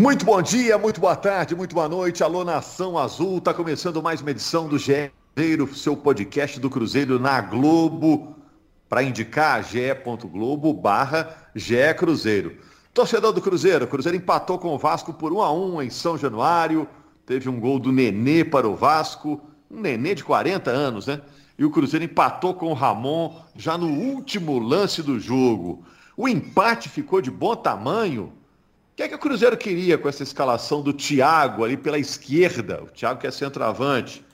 Muito bom dia, muito boa tarde, muito boa noite. Alô, Nação Azul. Tá começando mais uma edição do GE Cruzeiro, seu podcast do Cruzeiro na Globo, para indicar ge.globo barra Cruzeiro. Torcedor do Cruzeiro, Cruzeiro empatou com o Vasco por 1 a 1 em São Januário. Teve um gol do Nenê para o Vasco, um Nenê de 40 anos, né? E o Cruzeiro empatou com o Ramon já no último lance do jogo. O empate ficou de bom tamanho. O que é que o Cruzeiro queria com essa escalação do Thiago ali pela esquerda? O Thiago que é centroavante.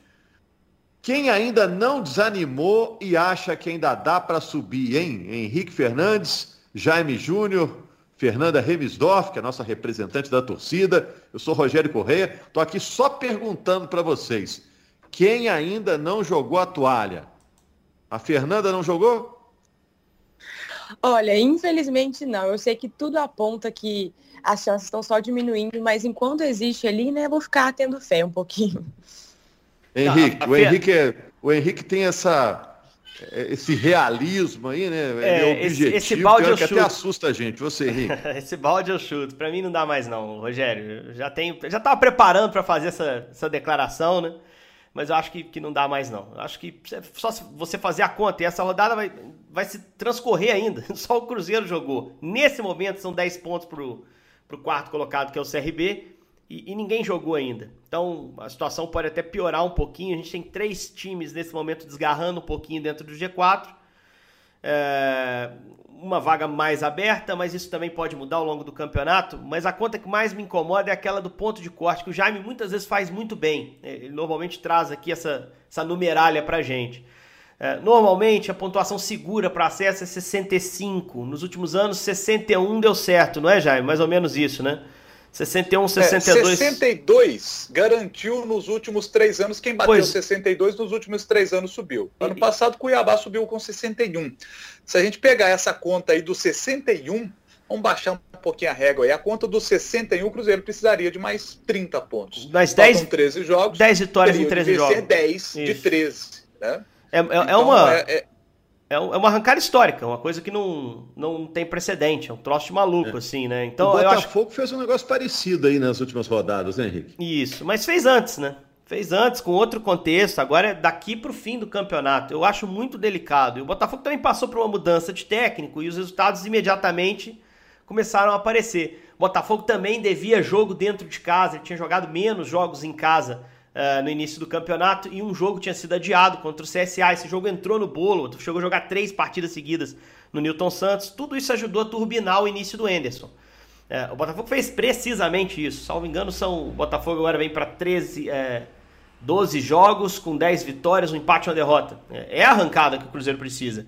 Quem ainda não desanimou e acha que ainda dá para subir, hein? Henrique Fernandes, Jaime Júnior, Fernanda Remisdorf, que é a nossa representante da torcida. Eu sou Rogério Corrêa. Estou aqui só perguntando para vocês. Quem ainda não jogou a toalha? A Fernanda não jogou? Olha, infelizmente não. Eu sei que tudo aponta que as chances estão só diminuindo, mas enquanto existe ali, né, eu vou ficar tendo fé um pouquinho. Henrique, o Henrique, é, o Henrique tem essa, é, esse realismo aí, né? É, é objetivo, esse, esse balde eu que até assusta a gente. Você, Henrique. esse balde eu chuto. Para mim não dá mais não, Rogério. Já tenho, já tava preparando para fazer essa, essa declaração, né? Mas eu acho que, que não dá mais não. Eu acho que só se você fazer a conta e essa rodada vai, vai se transcorrer ainda. Só o Cruzeiro jogou. Nesse momento são 10 pontos pro, pro quarto colocado, que é o CRB e, e, ninguém jogou ainda. Então a situação pode até piorar um pouquinho. A gente tem três times nesse momento desgarrando um pouquinho dentro do G4. É, uma vaga mais aberta, mas isso também pode mudar ao longo do campeonato. Mas a conta que mais me incomoda é aquela do ponto de corte, que o Jaime muitas vezes faz muito bem. Ele normalmente traz aqui essa, essa numeralha pra gente. É, normalmente a pontuação segura para acesso é 65. Nos últimos anos, 61 deu certo, não é, Jaime? Mais ou menos isso, né? 61, 62. É, 62 garantiu nos últimos três anos. Quem bateu pois... 62 nos últimos três anos subiu. Ano passado, Cuiabá subiu com 61. Se a gente pegar essa conta aí do 61, vamos baixar um pouquinho a régua aí. A conta do 61, o Cruzeiro precisaria de mais 30 pontos. Mais 10, 13 jogos. 10 vitórias em 13 jogos. 10 Isso. de 13. Né? É, é, é então, é uma. É, é, é uma arrancada histórica, uma coisa que não, não tem precedente, é um troço de maluco, é. assim, né? Então, o Botafogo acho... fez um negócio parecido aí nas últimas rodadas, né, Henrique? Isso, mas fez antes, né? Fez antes, com outro contexto, agora é daqui para o fim do campeonato. Eu acho muito delicado. E o Botafogo também passou por uma mudança de técnico e os resultados imediatamente começaram a aparecer. O Botafogo também devia jogo dentro de casa, ele tinha jogado menos jogos em casa uh, no início do campeonato e um jogo tinha sido adiado contra o CSA. Esse jogo entrou no bolo, chegou a jogar três partidas seguidas no Newton Santos. Tudo isso ajudou a turbinar o início do Enderson. Uh, o Botafogo fez precisamente isso. Salvo engano, são, o Botafogo agora vem para 13, é, 12 jogos com 10 vitórias, um empate e uma derrota. É, é a arrancada que o Cruzeiro precisa.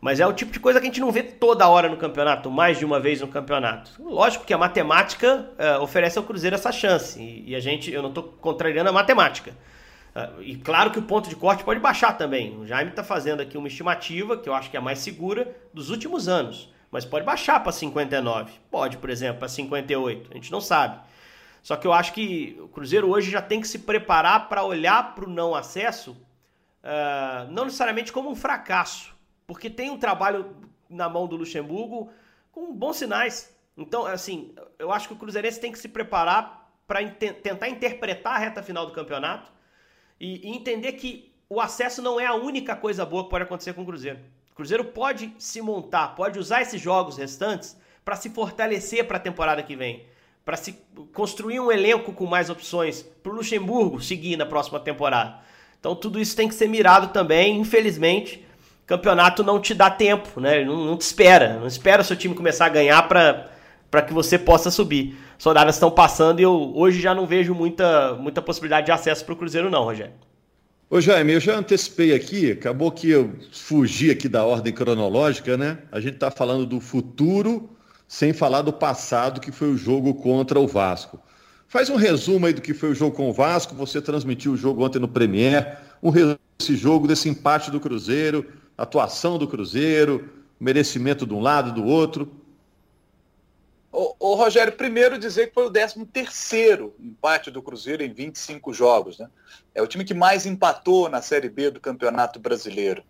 Mas é o tipo de coisa que a gente não vê toda hora no campeonato, mais de uma vez no campeonato. Lógico que a matemática uh, oferece ao Cruzeiro essa chance. E, e a gente, eu não estou contrariando a matemática. Uh, e claro que o ponto de corte pode baixar também. O Jaime está fazendo aqui uma estimativa, que eu acho que é a mais segura, dos últimos anos. Mas pode baixar para 59. Pode, por exemplo, para 58. A gente não sabe. Só que eu acho que o Cruzeiro hoje já tem que se preparar para olhar para o não acesso, uh, não necessariamente como um fracasso porque tem um trabalho na mão do Luxemburgo com bons sinais. Então, assim, eu acho que o Cruzeirense tem que se preparar para tentar interpretar a reta final do campeonato e, e, entender que o acesso não é a única coisa boa que pode acontecer com o Cruzeiro. O Cruzeiro pode se montar, pode usar esses jogos restantes para se fortalecer para a temporada que vem, para se construir um elenco com mais opções para o Luxemburgo seguir na próxima temporada. Então, tudo isso tem que ser mirado também, infelizmente campeonato não te dá tempo, né? Não, não te espera. Não espera o seu time começar a ganhar para que você possa subir. As rodadas estão passando e eu hoje já não vejo muita, muita possibilidade de acesso para o Cruzeiro, não, Rogério. Ô Jaime, eu já antecipei aqui, acabou que eu fugi aqui da ordem cronológica, né? A gente está falando do futuro sem falar do passado, que foi o jogo contra o Vasco. Faz um resumo aí do que foi o jogo com o Vasco, você transmitiu o jogo ontem no Premier, um resumo desse jogo, desse empate do Cruzeiro, atuação do Cruzeiro, merecimento de um lado, do outro. Ô, ô, Rogério, primeiro dizer que foi o 13 terceiro empate do Cruzeiro em 25 jogos. Né? É o time que mais empatou na Série B do Campeonato Brasileiro.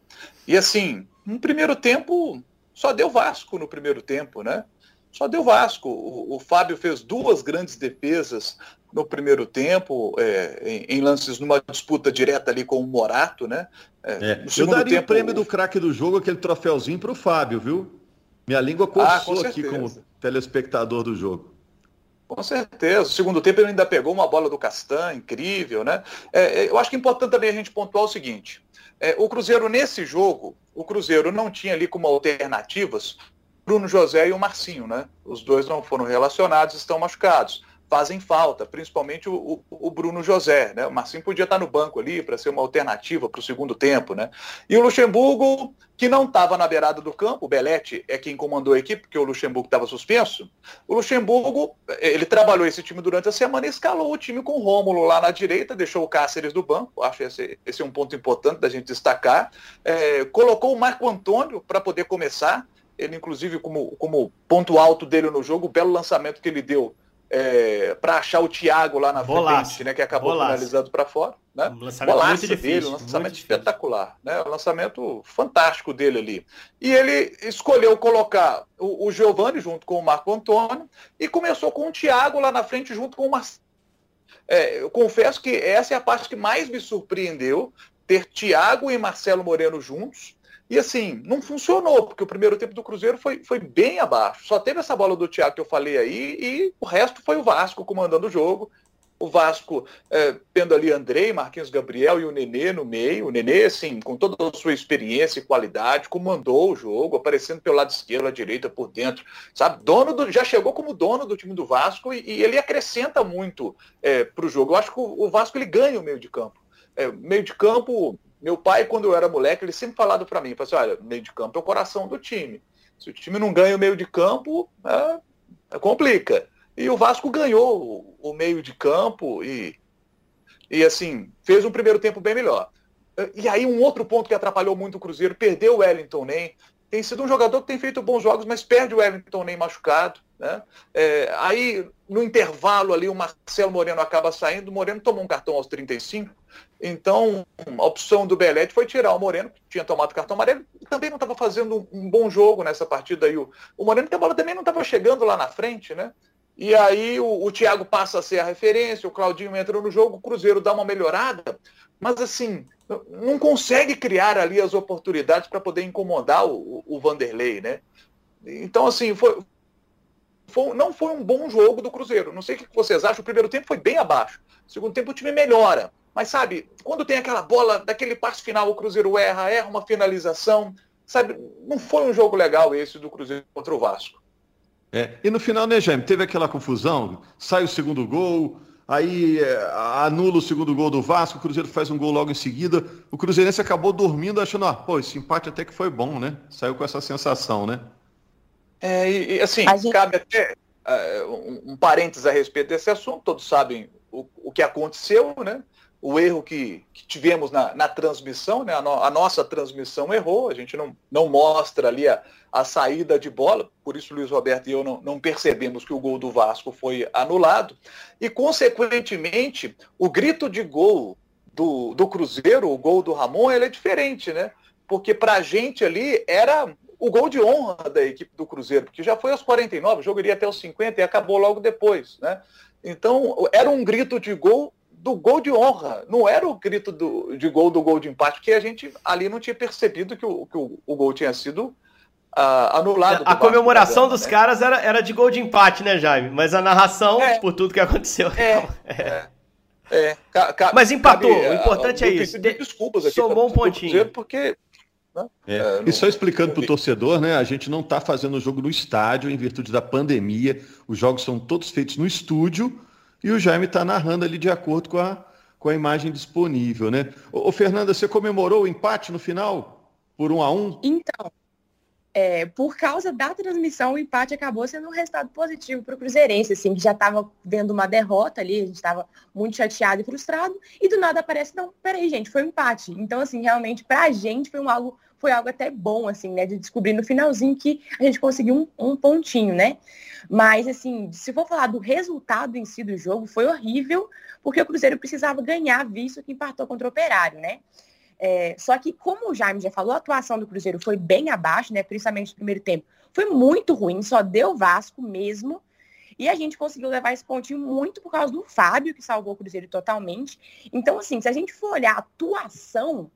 E assim, no primeiro tempo, só deu Vasco no primeiro tempo, né? só deu Vasco. O, o Fábio fez duas grandes defesas no primeiro tempo, é, em, em, lances numa disputa direta ali com o Morato, né? É, é. Eu daria tempo, o prêmio do craque do jogo, aquele troféuzinho para o Fábio, viu? Minha língua ah, coçou ah, aqui como telespectador do jogo. Com certeza. O segundo tempo ele ainda pegou uma bola do Castan, incrível, né? É, é, eu acho que é importante também a gente pontuar o seguinte. É, o Cruzeiro, nesse jogo, o Cruzeiro não tinha ali como alternativas Bruno José e o Marcinho, né? Os dois não foram relacionados, estão machucados fazem falta, principalmente o, o, Bruno José. Né? O Marcinho podia estar no banco ali para ser uma alternativa para o segundo tempo. Né? E o Luxemburgo, que não estava na beirada do campo, o Belete é quem comandou a equipe, porque o Luxemburgo estava suspenso. O Luxemburgo, ele trabalhou esse time durante a semana e escalou o time com o Rômulo lá na direita, deixou o Cáceres do banco, acho esse, esse é um ponto importante da gente destacar. É, colocou o Marco Antônio para poder começar, ele inclusive como, como ponto alto dele no jogo, o belo lançamento que ele deu é, para achar o Thiago lá na Bolaço. frente, né, que acabou Bolaço. finalizando para fora. Né? Um lançamento Bolaço muito dele, um lançamento espetacular, né? um lançamento fantástico dele ali. E ele escolheu colocar o, o Giovani junto com o Marco Antônio e começou com o Thiago lá na frente junto com o Marcelo. É, eu confesso que essa é a parte que mais me surpreendeu, ter Thiago e Marcelo Moreno juntos, e assim, não funcionou, porque o primeiro tempo do Cruzeiro foi, foi bem abaixo. Só teve essa bola do Thiago que eu falei aí, e o resto foi o Vasco comandando o jogo. O Vasco é, tendo ali Andrei, Marquinhos Gabriel e o Nenê no meio. O Nenê, assim, com toda a sua experiência e qualidade, comandou o jogo, aparecendo pelo lado esquerdo, à direita, por dentro. Sabe? Dono do, já chegou como dono do time do Vasco e, e ele acrescenta muito é, para o jogo. Eu acho que o, o Vasco ele ganha o meio de campo. É, meio de campo meu pai, quando eu era moleque, ele sempre falado para mim, assim, olha, meio de campo é o coração do time. Se o time não ganha o meio de campo, é, é complica. E o Vasco ganhou o, o, meio de campo e, e, assim, fez um primeiro tempo bem melhor. E aí um outro ponto que atrapalhou muito o Cruzeiro, perdeu o Wellington Nem. Tem sido um jogador que tem feito bons jogos, mas perde o Wellington Nem machucado. Né? É, aí, no intervalo ali, o Marcelo Moreno acaba saindo. O Moreno tomou um cartão aos 35 então, a opção do Belete foi tirar o Moreno, que tinha tomado cartão amarelo, e também não estava fazendo um bom jogo nessa partida aí. O, Moreno, que a bola também não estava chegando lá na frente, né? E aí o, o Thiago passa a ser a referência, o Claudinho entra no jogo, o Cruzeiro dá uma melhorada, mas assim, não consegue criar ali as oportunidades para poder incomodar o, o, Vanderlei, né? Então, assim, foi, foi, não foi um bom jogo do Cruzeiro. Não sei o que vocês acham, o primeiro tempo foi bem abaixo. O segundo tempo o time melhora. Mas sabe, quando tem aquela bola, daquele passe final, o Cruzeiro erra, erra uma finalização, sabe, não foi um jogo legal esse do Cruzeiro contra o Vasco. É, e no final, né, Jaime, teve aquela confusão, sai o segundo gol, aí é, anula o segundo gol do Vasco, o Cruzeiro faz um gol logo em seguida, o Cruzeirense acabou dormindo achando, ah, pô, esse empate até que foi bom, né? Saiu com essa sensação, né? É, e, e assim, gente... cabe até uh, um, um parênteses a respeito desse assunto, todos sabem o, o que aconteceu, né? O erro que, que tivemos na, na transmissão, né? A, no, a, nossa transmissão errou, a gente não, não mostra ali a, a saída de bola, por isso Luiz Roberto e eu não, não percebemos que o gol do Vasco foi anulado. E, consequentemente, o grito de gol do, do Cruzeiro, o gol do Ramon, ele é diferente, né? Porque para a gente ali era o gol de honra da equipe do Cruzeiro, porque já foi aos 49, o jogo iria até os 50 e acabou logo depois, né? Então, era um grito de gol do gol de honra. Não era o grito do, de gol do gol de empate, porque a gente ali não tinha percebido que o, que o, o gol tinha sido uh, anulado. A comemoração dos né? caras era, era de gol de empate, né, Jaime? Mas a narração, é, por tudo que aconteceu. É. é. é. Ca, ca, Mas empatou, cabe, o importante é isso. Desculpas aqui. Somou um pontinho. Porque né? É. É, e só explicando para o torcedor, né? A gente não está fazendo o jogo no estádio em virtude da pandemia. Os jogos são todos feitos no estúdio e o Jaime está narrando ali de acordo com a, com a imagem disponível, né? Ô, ô, Fernanda, você comemorou o empate no final? Por um a um? Então, é, por causa da transmissão, o empate acabou sendo um resultado positivo para o Cruzeirense, assim, que já estava vendo uma derrota ali, a gente estava muito chateado e frustrado, e do nada aparece, não, peraí, gente, foi um empate. Então, assim, realmente, para a gente foi um algo, foi algo até bom, assim, né, de descobrir no finalzinho que a gente conseguiu um, um pontinho, né? Mas, assim, se for falar do resultado em si do jogo, foi horrível, porque o Cruzeiro precisava ganhar, visto que empatou contra o Operário, né? É, só que, como o Jaime já falou, a atuação do Cruzeiro foi bem abaixo, né? Principalmente no primeiro tempo. Foi muito ruim, só deu Vasco mesmo. E a gente conseguiu levar esse pontinho muito por causa do Fábio, que salvou o Cruzeiro totalmente. Então, assim, se a gente for olhar a atuação,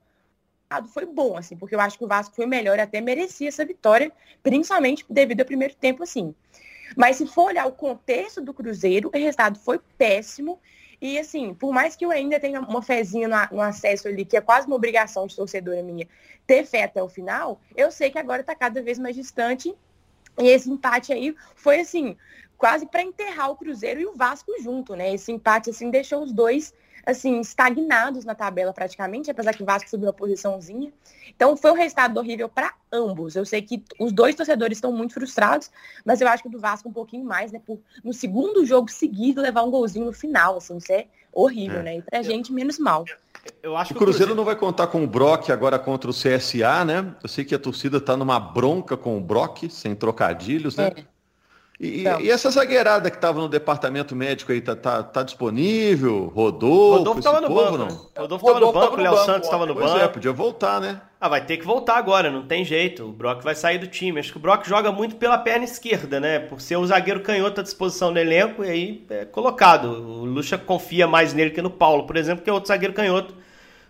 foi bom, assim, porque eu acho que o Vasco foi melhor e até merecia essa vitória, principalmente devido ao primeiro tempo, assim. Mas se for olhar o contexto do Cruzeiro, o resultado foi péssimo. E assim, por mais que eu ainda tenha uma fezinha no, no, acesso ali, que é quase uma obrigação de torcedora minha, ter fé até o final, eu sei que agora está cada vez mais distante. E esse empate aí foi assim, quase para enterrar o Cruzeiro e o Vasco junto, né? Esse empate assim deixou os dois assim, estagnados na tabela praticamente, apesar que o Vasco subiu uma posiçãozinha. Então foi um resultado horrível para ambos. Eu sei que os dois torcedores estão muito frustrados, mas eu acho que o do Vasco um pouquinho mais, né? Por no segundo jogo seguido levar um golzinho no final, assim, isso é horrível, é. né? E pra gente, menos mal. Eu acho o Cruzeiro, o Cruzeiro não vai contar com o Brock agora contra o CSA, né? Eu sei que a torcida tá numa bronca com o Brock, sem trocadilhos, né? É. E, e, essa zagueirada que estava no departamento médico aí, tá, tá, tá disponível? Rodolfo? Rodolfo estava no banco, não? Né? Rodolfo estava no banco, o Léo Santos estava no banco. é, podia voltar, né? Ah, vai ter que voltar agora, não tem jeito. O Brock vai sair do time. Acho que o Brock joga muito pela perna esquerda, né? Por ser o zagueiro canhoto à disposição do elenco, e aí é colocado. O Lucha confia mais nele que no Paulo, por exemplo, que é outro zagueiro canhoto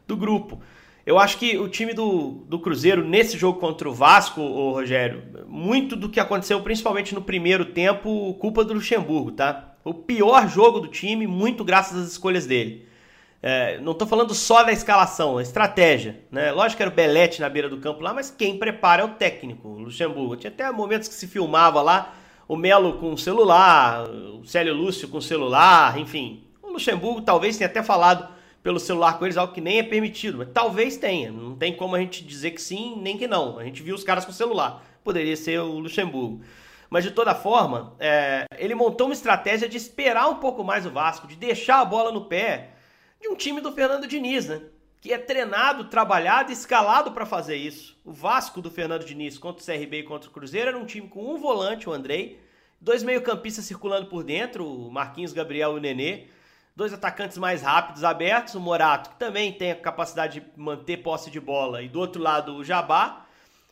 do grupo. Eu acho que o time do, do Cruzeiro, nesse jogo contra o Vasco, o Rogério, muito do que aconteceu, principalmente no primeiro tempo, culpa do Luxemburgo, tá? O pior jogo do time, muito graças às escolhas dele. É, não estou falando só da escalação, a estratégia. Né? Lógico que era o Belete na beira do campo lá, mas quem prepara é o técnico, o Luxemburgo. Tinha até momentos que se filmava lá, o Melo com o celular, o Célio Lúcio com o celular, enfim. O Luxemburgo talvez tenha até falado pelo celular com eles, algo que nem é permitido, mas talvez tenha. Não tem como a gente dizer que sim, nem que não. A gente viu os caras com celular. Poderia ser o Luxemburgo. Mas de toda forma, é, ele montou uma estratégia de esperar um pouco mais o Vasco, de deixar a bola no pé de um time do Fernando Diniz, né? Que é treinado, trabalhado, escalado para fazer isso. O Vasco do Fernando Diniz contra o CRB e contra o Cruzeiro era um time com um volante, o Andrei, dois meio-campistas circulando por dentro, o Marquinhos Gabriel e o Nenê dois atacantes mais rápidos abertos, o Morato, que também tem a capacidade de manter posse de bola, e do outro lado o Jabá,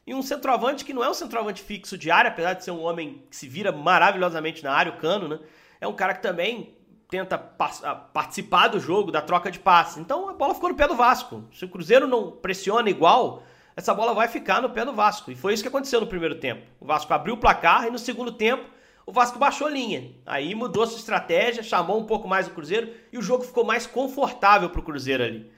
e um centroavante que não é um centroavante fixo de área, apesar de ser um homem que se vira maravilhosamente na área, o Cano, né? É um cara que também tenta participar do jogo, da troca de passes. Então a bola ficou no pé do Vasco. Se o Cruzeiro não pressiona igual, essa bola vai ficar no pé do Vasco. E foi isso que aconteceu no primeiro tempo. O Vasco abriu o placar e no segundo tempo o Vasco baixou linha. Aí mudou sua estratégia, chamou um pouco mais o Cruzeiro e o jogo ficou mais confortável para o Cruzeiro ali.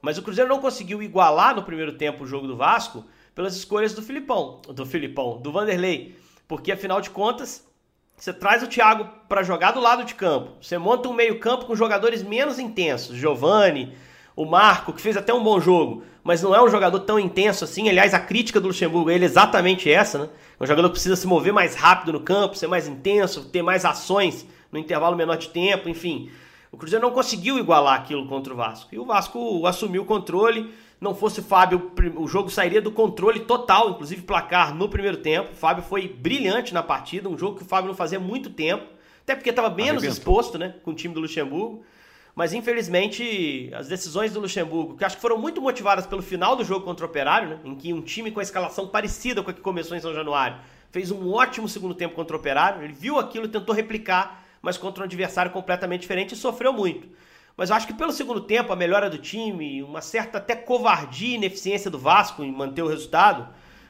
Mas o Cruzeiro não conseguiu igualar no primeiro tempo o jogo do Vasco pelas escolhas do Filipão, do Filipão, do Vanderlei, porque afinal de contas você traz o Thiago para jogar do lado de campo, você monta um meio campo com jogadores menos intensos, Giovani, o Marco, que fez até um bom jogo, mas não é um jogador tão intenso assim. Aliás, a crítica do Luxemburgo é exatamente essa, né? Um jogador precisa se mover mais rápido no campo, ser mais intenso, ter mais ações no intervalo menor de tempo, enfim. O Cruzeiro não conseguiu igualar aquilo contra o Vasco. E o Vasco assumiu o controle. Não fosse o Fábio, o jogo sairia do controle total, inclusive placar no primeiro tempo. O Fábio foi brilhante na partida, um jogo que o Fábio não fazia muito tempo, até porque estava menos exposto né, com o time do Luxemburgo. Mas infelizmente as decisões do Luxemburgo, que acho que foram muito motivadas pelo final do jogo contra o Operário, né, em que um time com a escalação parecida com a que começou em São Januário fez um ótimo segundo tempo contra o Operário, ele viu aquilo e tentou replicar, mas contra um adversário completamente diferente e sofreu muito. Mas eu acho que pelo segundo tempo, a melhora do time, uma certa até covardia e ineficiência do Vasco em manter o resultado,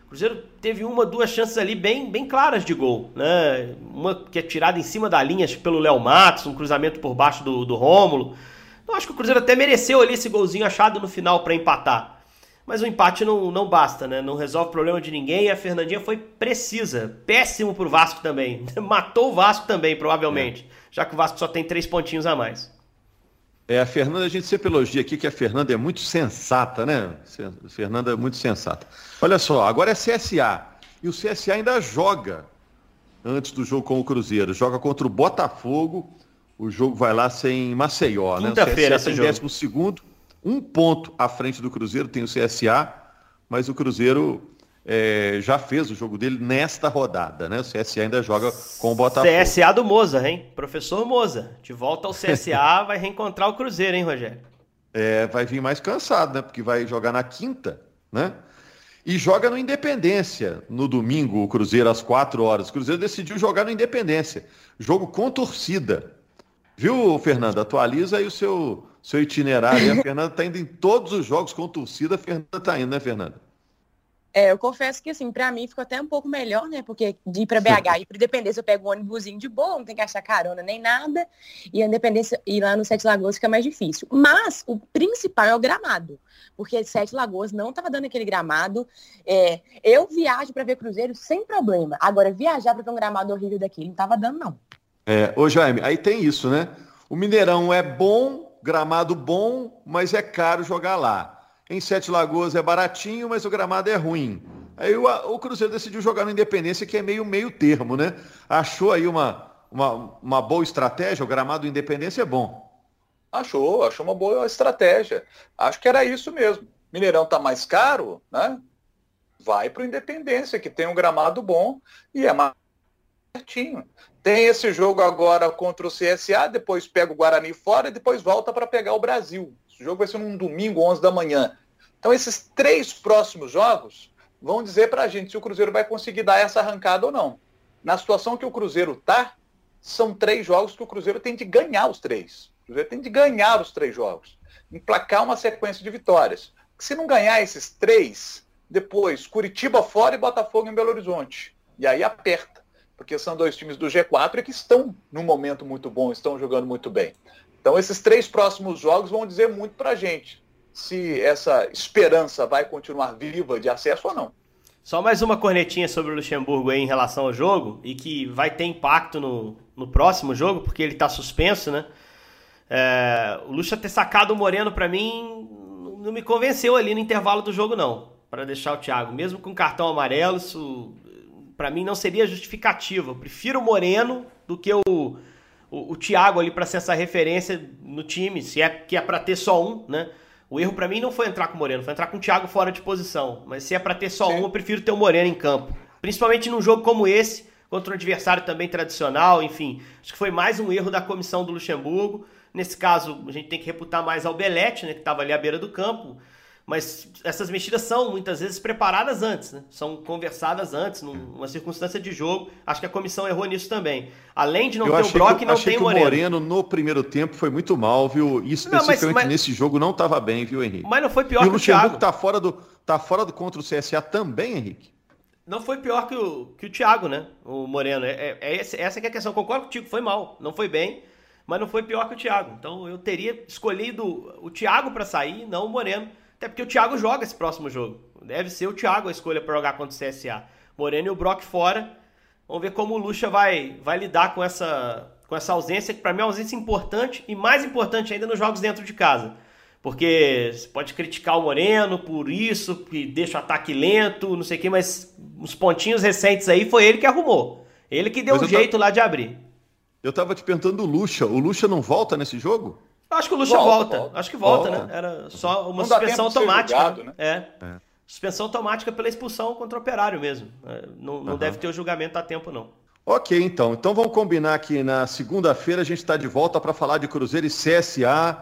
o Cruzeiro teve uma, duas chances ali bem, bem claras de gol, né? Uma que é tirada em cima da linha pelo Léo Matos, um cruzamento por baixo do, do Rômulo. Então acho que o Cruzeiro até mereceu ali esse golzinho achado no final para empatar. Mas o empate não, não basta, né? Não resolve o problema de ninguém e a Fernandinha foi precisa. Péssimo pro Vasco também. Matou o Vasco também, provavelmente. É. Já que o Vasco só tem três pontinhos a mais. É, a Fernanda, a gente sempre elogia aqui que a Fernanda é muito sensata, né? Fernanda é muito sensata. Olha só, agora é CSA. E o CSA ainda joga antes do jogo com o Cruzeiro. Joga contra o Botafogo. O jogo vai lá sem Maceió, né? Quinta-feira esse jogo. décimo segundo, um ponto à frente do Cruzeiro, tem o CSA, mas o Cruzeiro é, já fez o jogo dele nesta rodada, né? O CSA ainda joga com o Botafogo. CSA do Moza, hein? Professor Moza, de volta ao CSA, vai reencontrar o Cruzeiro, hein, Rogério? É, vai vir mais cansado, né? Porque vai jogar na quinta, né? E joga no Independência no domingo, o Cruzeiro às 4 horas. O Cruzeiro decidiu jogar no Independência. Jogo com torcida. Viu, Fernanda? Atualiza aí o seu, seu itinerário. A Fernanda está indo em todos os jogos com torcida. A Fernanda está indo, né, Fernanda? É, eu confesso que, assim, para mim ficou até um pouco melhor, né? Porque de ir para BH e para Independência eu pego um ônibusinho de boa, não tem que achar carona nem nada. E a Independência ir lá no Sete Lagoas fica mais difícil. Mas o principal é o gramado. Porque Sete Lagoas não estava dando aquele gramado. É, eu viajo para ver Cruzeiro sem problema. Agora, viajar para ver um gramado horrível daqui, não estava dando, não. É, ô Jaime, aí tem isso, né? O Mineirão é bom, gramado bom, mas é caro jogar lá. Em Sete Lagoas é baratinho, mas o gramado é ruim. Aí o, o Cruzeiro decidiu jogar no Independência, que é meio meio termo, né? Achou aí uma, uma, uma boa estratégia, o gramado do Independência é bom. Achou, achou uma boa estratégia. Acho que era isso mesmo. Mineirão tá mais caro, né? Vai para o Independência, que tem um gramado bom e é mais certinho. Tem esse jogo agora contra o CSA, depois pega o Guarani fora e depois volta para pegar o Brasil. Esse jogo vai ser num domingo, 11 da manhã. Então, esses três próximos jogos vão dizer para a gente se o Cruzeiro vai conseguir dar essa arrancada ou não. Na situação que o Cruzeiro está, são três jogos que o Cruzeiro tem de ganhar os três. O Cruzeiro tem de ganhar os três jogos. Emplacar uma sequência de vitórias. Se não ganhar esses três, depois Curitiba fora e Botafogo em Belo Horizonte. E aí aperta. Porque são dois times do G4 que estão num momento muito bom, estão jogando muito bem. Então, esses três próximos jogos vão dizer muito para a gente se essa esperança vai continuar viva de acesso ou não. Só mais uma cornetinha sobre o Luxemburgo aí em relação ao jogo e que vai ter impacto no, no próximo jogo, porque ele está suspenso, né? É, o Luxa ter sacado o Moreno para mim não me convenceu ali no intervalo do jogo não, para deixar o Thiago, mesmo com cartão amarelo, isso para mim não seria justificativo. Eu prefiro o Moreno do que o o, o Thiago ali para ser essa referência no time, se é que é para ter só um, né? O erro para mim não foi entrar com o Moreno, foi entrar com o Thiago fora de posição. Mas se é para ter só Sim. um, eu prefiro ter o Moreno em campo. Principalmente num jogo como esse, contra um adversário também tradicional, enfim. Acho que foi mais um erro da comissão do Luxemburgo. Nesse caso, a gente tem que reputar mais ao Belete, né, que estava ali à beira do campo. Mas essas mexidas são muitas vezes preparadas antes, né? são conversadas antes, numa circunstância de jogo. Acho que a comissão errou nisso também. Além de não eu ter o Brock, que, não tem o Moreno. O Moreno no primeiro tempo foi muito mal, viu? E especificamente não, mas, mas... nesse jogo não estava bem, viu, Henrique? Mas não foi pior e que o Thiago. tá fora do tá fora do contra o CSA também, Henrique. Não foi pior que o, que o Thiago, né? O Moreno. É, é, é essa que é a questão. Concordo contigo, foi mal. Não foi bem, mas não foi pior que o Thiago. Então eu teria escolhido o Thiago para sair, não o Moreno. Até porque o Thiago joga esse próximo jogo. Deve ser o Thiago a escolha para jogar contra o CSA. Moreno e o Brock fora. Vamos ver como o Lucha vai, vai lidar com essa, com essa ausência, que para mim é uma ausência importante e mais importante ainda nos jogos dentro de casa. Porque você pode criticar o Moreno por isso, que deixa o ataque lento, não sei o quê, mas os pontinhos recentes aí foi ele que arrumou. Ele que deu o um jeito lá de abrir. Eu tava te perguntando o Lucha. O Lucha não volta nesse jogo? Acho que o Lucha volta, volta. volta. Acho que volta, volta, né? Era só uma não suspensão automática. Julgado, né? é. é. Suspensão automática pela expulsão contra o operário mesmo. É, não, não uhum. deve ter o julgamento a tempo, não. Ok, então. Então vamos combinar que na segunda-feira a gente está de volta para falar de Cruzeiro e CSA,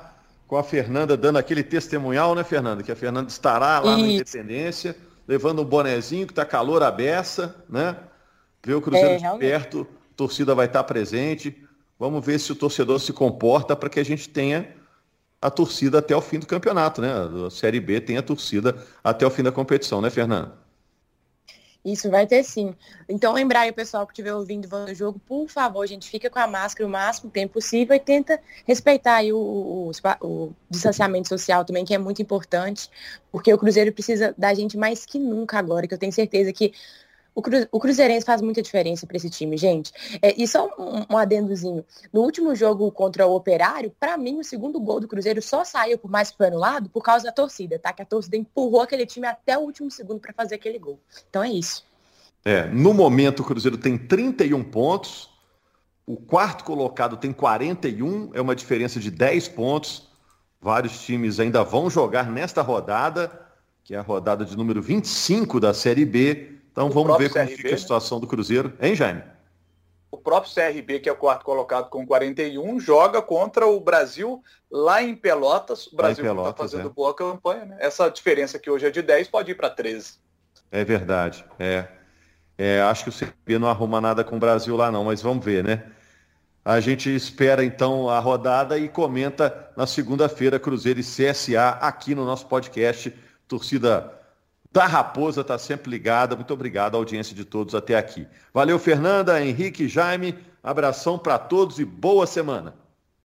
com a Fernanda dando aquele testemunhal, né, Fernanda? Que a Fernanda estará lá Isso. na Independência, levando um bonezinho que está calor a beça, né? Ver o Cruzeiro é, de perto, a torcida vai estar tá presente. Vamos ver se o torcedor se comporta para que a gente tenha a torcida até o fim do campeonato, né? A Série B tem a torcida até o fim da competição, né, Fernando? Isso vai ter sim. Então, lembrar aí o pessoal que estiver ouvindo o jogo, por favor, gente, fica com a máscara o máximo tempo possível e tenta respeitar aí o, o, o, distanciamento social também, que é muito importante, porque o Cruzeiro precisa da gente mais que nunca agora, que eu tenho certeza que o, Cru, o Cruzeirense faz muita diferença para esse time, gente. É, e só um, um, adendozinho. No último jogo contra o Operário, para mim, o segundo gol do Cruzeiro só saiu, por mais que anulado, por causa da torcida, tá? Que a torcida empurrou aquele time até o último segundo para fazer aquele gol. Então é isso. É, no momento, o Cruzeiro tem 31 pontos. O quarto colocado tem 41, é uma diferença de 10 pontos. Vários times ainda vão jogar nesta rodada, que é a rodada de número 25 da Série B. Então vamos ver como CRB, fica a situação do Cruzeiro. Hein, Jaime? o próprio CRB, que é o quarto colocado com 41, joga contra o Brasil lá em Pelotas. O Brasil está fazendo é. boa campanha, né? Essa diferença que hoje é de 10 pode ir para 13. É verdade, é. é. Acho que o CRB não arruma nada com o Brasil lá não, mas vamos ver, né? A gente espera então a rodada e comenta na segunda-feira Cruzeiro e CSA aqui no nosso podcast. Torcida da Raposa está sempre ligada. Muito obrigado à audiência de todos até aqui. Valeu, Fernanda, Henrique, Jaime. Abração para todos e boa semana.